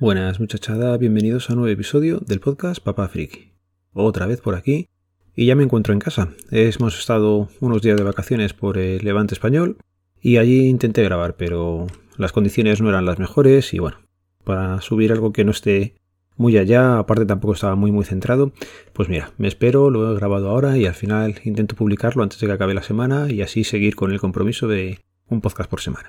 Buenas muchachada, bienvenidos a un nuevo episodio del podcast Papá Friki. Otra vez por aquí y ya me encuentro en casa. Hemos estado unos días de vacaciones por el Levante Español y allí intenté grabar, pero las condiciones no eran las mejores y bueno, para subir algo que no esté muy allá, aparte tampoco estaba muy muy centrado, pues mira, me espero, lo he grabado ahora y al final intento publicarlo antes de que acabe la semana y así seguir con el compromiso de un podcast por semana.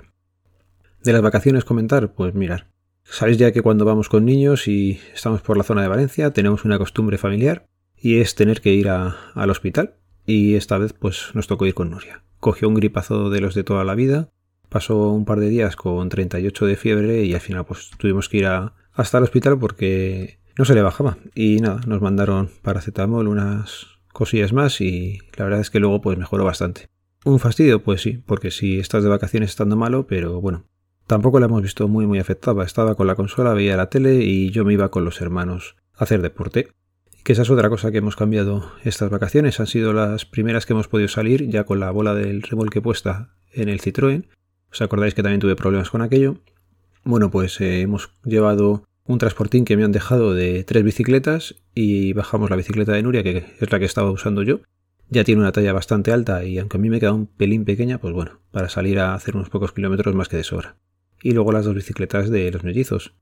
De las vacaciones comentar, pues mirar, Sabéis ya que cuando vamos con niños y estamos por la zona de Valencia tenemos una costumbre familiar y es tener que ir al hospital y esta vez pues nos tocó ir con Nuria. Cogió un gripazo de los de toda la vida, pasó un par de días con 38 de fiebre y al final pues tuvimos que ir hasta el hospital porque no se le bajaba y nada, nos mandaron paracetamol, unas cosillas más y la verdad es que luego pues mejoró bastante. Un fastidio, pues sí, porque si estás de vacaciones estando malo, pero bueno, Tampoco la hemos visto muy muy afectada. Estaba con la consola, veía la tele y yo me iba con los hermanos a hacer deporte. Que esa es otra cosa que hemos cambiado estas vacaciones. Han sido las primeras que hemos podido salir ya con la bola del remolque puesta en el Citroën. ¿Os acordáis que también tuve problemas con aquello? Bueno, pues eh, hemos llevado un transportín que me han dejado de tres bicicletas y bajamos la bicicleta de Nuria, que es la que estaba usando yo. Ya tiene una talla bastante alta y aunque a mí me queda un pelín pequeña, pues bueno, para salir a hacer unos pocos kilómetros más que de sobra y luego las dos bicicletas de los mellizos.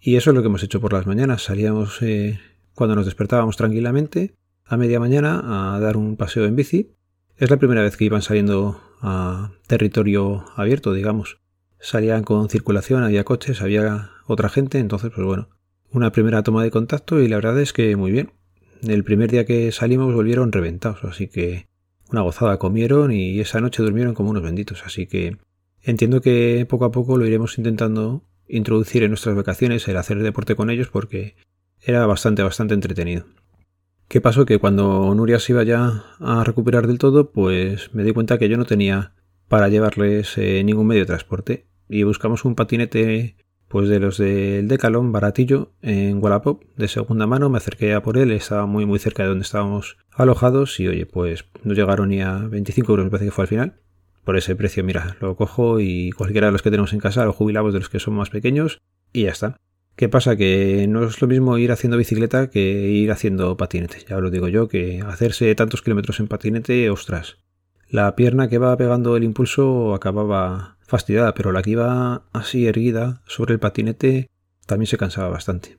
Y eso es lo que hemos hecho por las mañanas. Salíamos eh, cuando nos despertábamos tranquilamente a media mañana a dar un paseo en bici. Es la primera vez que iban saliendo a territorio abierto, digamos. Salían con circulación, había coches, había otra gente, entonces pues bueno, una primera toma de contacto y la verdad es que muy bien. El primer día que salimos volvieron reventados, así que una gozada comieron y esa noche durmieron como unos benditos, así que Entiendo que poco a poco lo iremos intentando introducir en nuestras vacaciones el hacer deporte con ellos porque era bastante, bastante entretenido. ¿Qué pasó? Que cuando Nuria se iba ya a recuperar del todo, pues me di cuenta que yo no tenía para llevarles eh, ningún medio de transporte y buscamos un patinete pues de los del Decalón baratillo en Wallapop de segunda mano me acerqué a por él estaba muy muy cerca de donde estábamos alojados y oye pues no llegaron ni a 25 euros me parece que fue al final por ese precio, mira, lo cojo y cualquiera de los que tenemos en casa lo jubilamos de los que son más pequeños y ya está. ¿Qué pasa? Que no es lo mismo ir haciendo bicicleta que ir haciendo patinete. Ya lo digo yo, que hacerse tantos kilómetros en patinete, ostras. La pierna que va pegando el impulso acababa fastidiada, pero la que iba así erguida sobre el patinete también se cansaba bastante.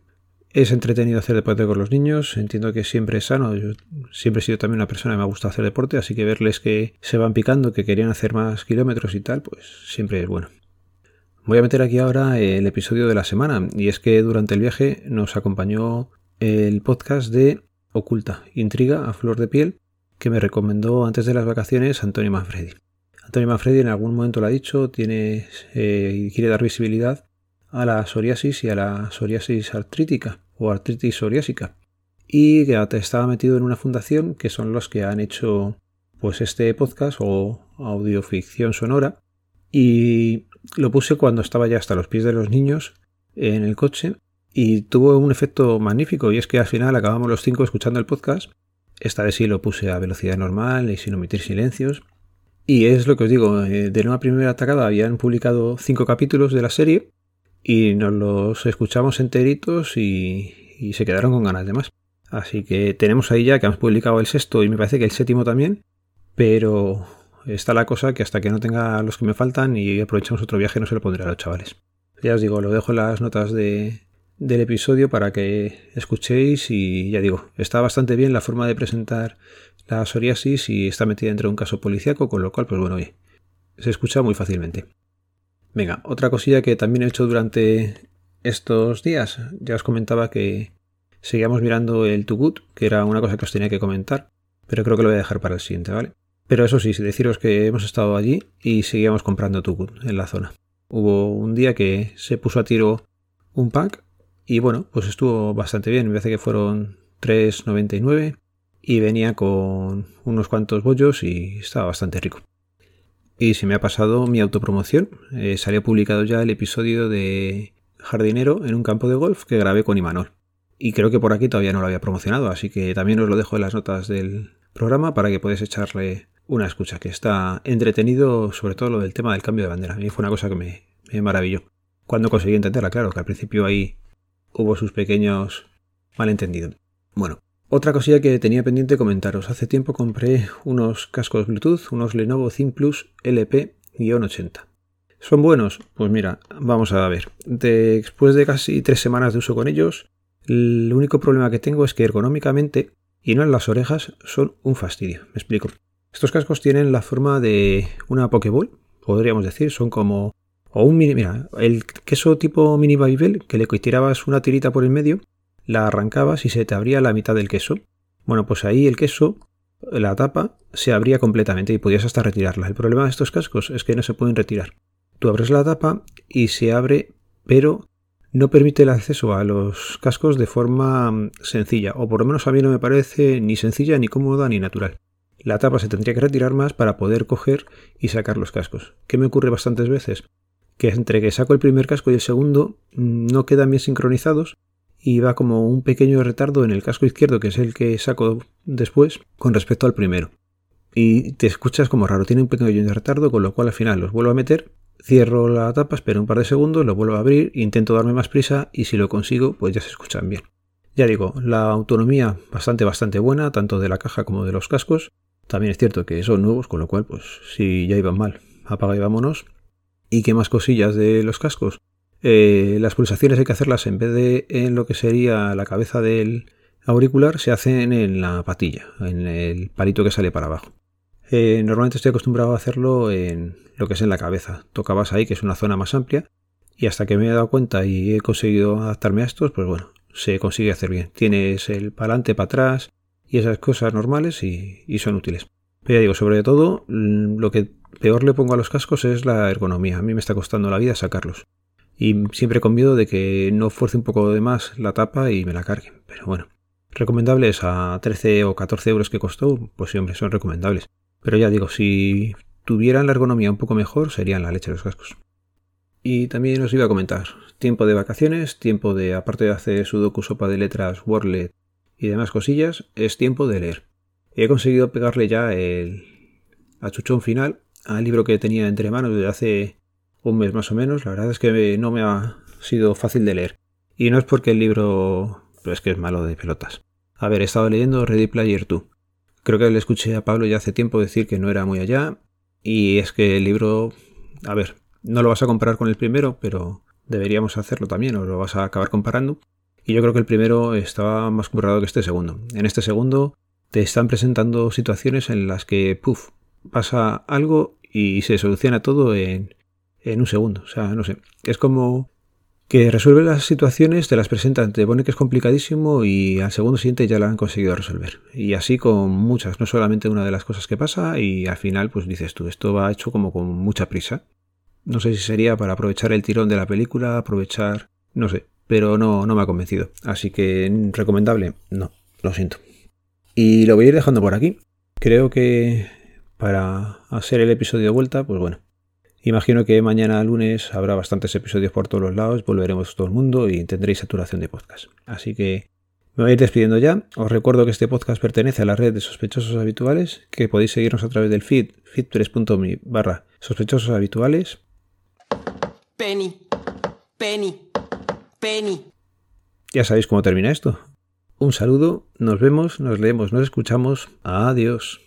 Es entretenido hacer deporte con los niños, entiendo que siempre es sano. Yo siempre he sido también una persona que me gusta hacer deporte, así que verles que se van picando, que querían hacer más kilómetros y tal, pues siempre es bueno. Voy a meter aquí ahora el episodio de la semana, y es que durante el viaje nos acompañó el podcast de Oculta, Intriga a Flor de Piel, que me recomendó antes de las vacaciones Antonio Manfredi. Antonio Manfredi en algún momento lo ha dicho, tiene eh, quiere dar visibilidad a la psoriasis y a la psoriasis artrítica o artritis psoriásica. Y que estaba metido en una fundación que son los que han hecho pues este podcast o audioficción sonora. Y lo puse cuando estaba ya hasta los pies de los niños en el coche y tuvo un efecto magnífico y es que al final acabamos los cinco escuchando el podcast. Esta vez sí lo puse a velocidad normal y sin omitir silencios. Y es lo que os digo, eh, de una primera atacada habían publicado cinco capítulos de la serie y nos los escuchamos enteritos y, se quedaron con ganas de más. Así que tenemos ahí ya que hemos publicado el sexto y me parece que el séptimo también, pero está la cosa que hasta que no tenga los que me faltan y aprovechamos otro viaje no se lo pondré a los chavales. Ya os digo, lo dejo en las notas de, del episodio para que escuchéis y ya digo, está bastante bien la forma de presentar la psoriasis y está metida dentro de un caso policíaco, con lo cual, pues bueno, oye, se escucha muy fácilmente. Venga, otra cosilla que también he hecho durante estos días. Ya os comentaba que seguíamos mirando el Too Good, que era una cosa que os tenía que comentar, pero creo que lo voy a dejar para el siguiente, ¿vale? Pero eso sí, deciros que hemos estado allí y seguíamos comprando Too Good en la zona. Hubo un día que se puso a tiro un pack y bueno, pues estuvo bastante bien. Me parece que fueron 3,99 y venía con unos cuantos bollos y estaba bastante rico. Y se me ha pasado mi autopromoción. Eh, salió publicado ya el episodio de jardinero en un campo de golf que grabé con Imanol. Y creo que por aquí todavía no lo había promocionado, así que también os lo dejo en las notas del programa para que podáis echarle una escucha, que está entretenido sobre todo lo del tema del cambio de bandera. A mí fue una cosa que me, me maravilló. Cuando conseguí entenderla, claro, que al principio ahí hubo sus pequeños malentendidos. Bueno, otra cosilla que tenía pendiente comentaros. Hace tiempo compré unos cascos Bluetooth, unos Lenovo ThinkPlus LP-80. ¿Son buenos? Pues mira, vamos a ver. Después de casi tres semanas de uso con ellos, el único problema que tengo es que ergonómicamente, y no en las orejas, son un fastidio. Me explico. Estos cascos tienen la forma de una Pokéball, podríamos decir, son como... O un mini... Mira, el queso tipo mini Babybel, que le tirabas una tirita por el medio, la arrancabas y se te abría la mitad del queso. Bueno, pues ahí el queso, la tapa, se abría completamente y podías hasta retirarla. El problema de estos cascos es que no se pueden retirar. Tú abres la tapa y se abre, pero no permite el acceso a los cascos de forma mm, sencilla, o por lo menos a mí no me parece ni sencilla, ni cómoda, ni natural. La tapa se tendría que retirar más para poder coger y sacar los cascos. ¿Qué me ocurre bastantes veces? Que entre que saco el primer casco y el segundo mm, no quedan bien sincronizados y va como un pequeño retardo en el casco izquierdo, que es el que saco después, con respecto al primero. Y te escuchas como raro, tiene un pequeño retardo, con lo cual al final los vuelvo a meter Cierro la tapa, espero un par de segundos, lo vuelvo a abrir, intento darme más prisa y si lo consigo, pues ya se escuchan bien. Ya digo, la autonomía bastante bastante buena, tanto de la caja como de los cascos. También es cierto que son nuevos, con lo cual, pues si ya iban mal, apaga y vámonos. ¿Y qué más cosillas de los cascos? Eh, las pulsaciones hay que hacerlas en vez de en lo que sería la cabeza del auricular, se hacen en la patilla, en el palito que sale para abajo. Eh, normalmente estoy acostumbrado a hacerlo en lo que es en la cabeza. Tocabas ahí, que es una zona más amplia, y hasta que me he dado cuenta y he conseguido adaptarme a estos, pues bueno, se consigue hacer bien. Tienes el para adelante, para atrás y esas cosas normales y, son útiles. Pero ya digo, sobre todo, mm, lo que peor le pongo a los cascos es la ergonomía. A mí me está costando la vida sacarlos. Y siempre con miedo de que no fuerce un poco de más la tapa y me la carguen. Pero bueno, recomendables a 13 o 14 euros que costó, pues sí, hombre, son recomendables. Pero ya digo, si tuvieran la ergonomía un poco mejor, serían la leche los cascos. Y también os iba a comentar, tiempo de vacaciones, tiempo de, aparte de hacer sudoku, sopa de letras, Wordlet y demás cosillas, es tiempo de leer. He conseguido pegarle ya el achuchón final al libro que tenía entre manos desde hace un mes más o menos. La verdad es que no me ha sido fácil de leer. Y no es porque el libro es que es malo de pelotas. A ver, he estado leyendo Ready Player 2. Creo que le escuché a Pablo ya hace tiempo decir que no era muy allá. Y es que el libro, a ver, no lo vas a comparar con el primero, pero deberíamos hacerlo también, o lo vas a acabar comparando. Y yo creo que el primero estaba más currado que este segundo. En este segundo te están presentando situaciones en las que, puff, pasa algo y se soluciona todo en, en un segundo. O sea, no sé. Es como que resuelve las situaciones, te las presenta, te pone que es complicadísimo y al segundo siguiente ya la han conseguido resolver. Y así con muchas, no solamente una de las cosas que pasa y al final pues dices tú, esto va hecho como con mucha prisa. No sé si sería para aprovechar el tirón de la película, aprovechar, no sé, pero no, no me ha convencido. Así que recomendable, no, lo siento. Y lo voy a ir dejando por aquí. Creo que para hacer el episodio de vuelta, pues bueno, Imagino que mañana lunes habrá bastantes episodios por todos los lados, volveremos todo el mundo y tendréis saturación de podcast. Así que me voy a ir despidiendo ya. Os recuerdo que este podcast pertenece a la red de sospechosos habituales, que podéis seguirnos a través del feed, feed3.me barra sospechosos habituales. Penny, Penny, Penny. Ya sabéis cómo termina esto. Un saludo, nos vemos, nos leemos, nos escuchamos. Adiós.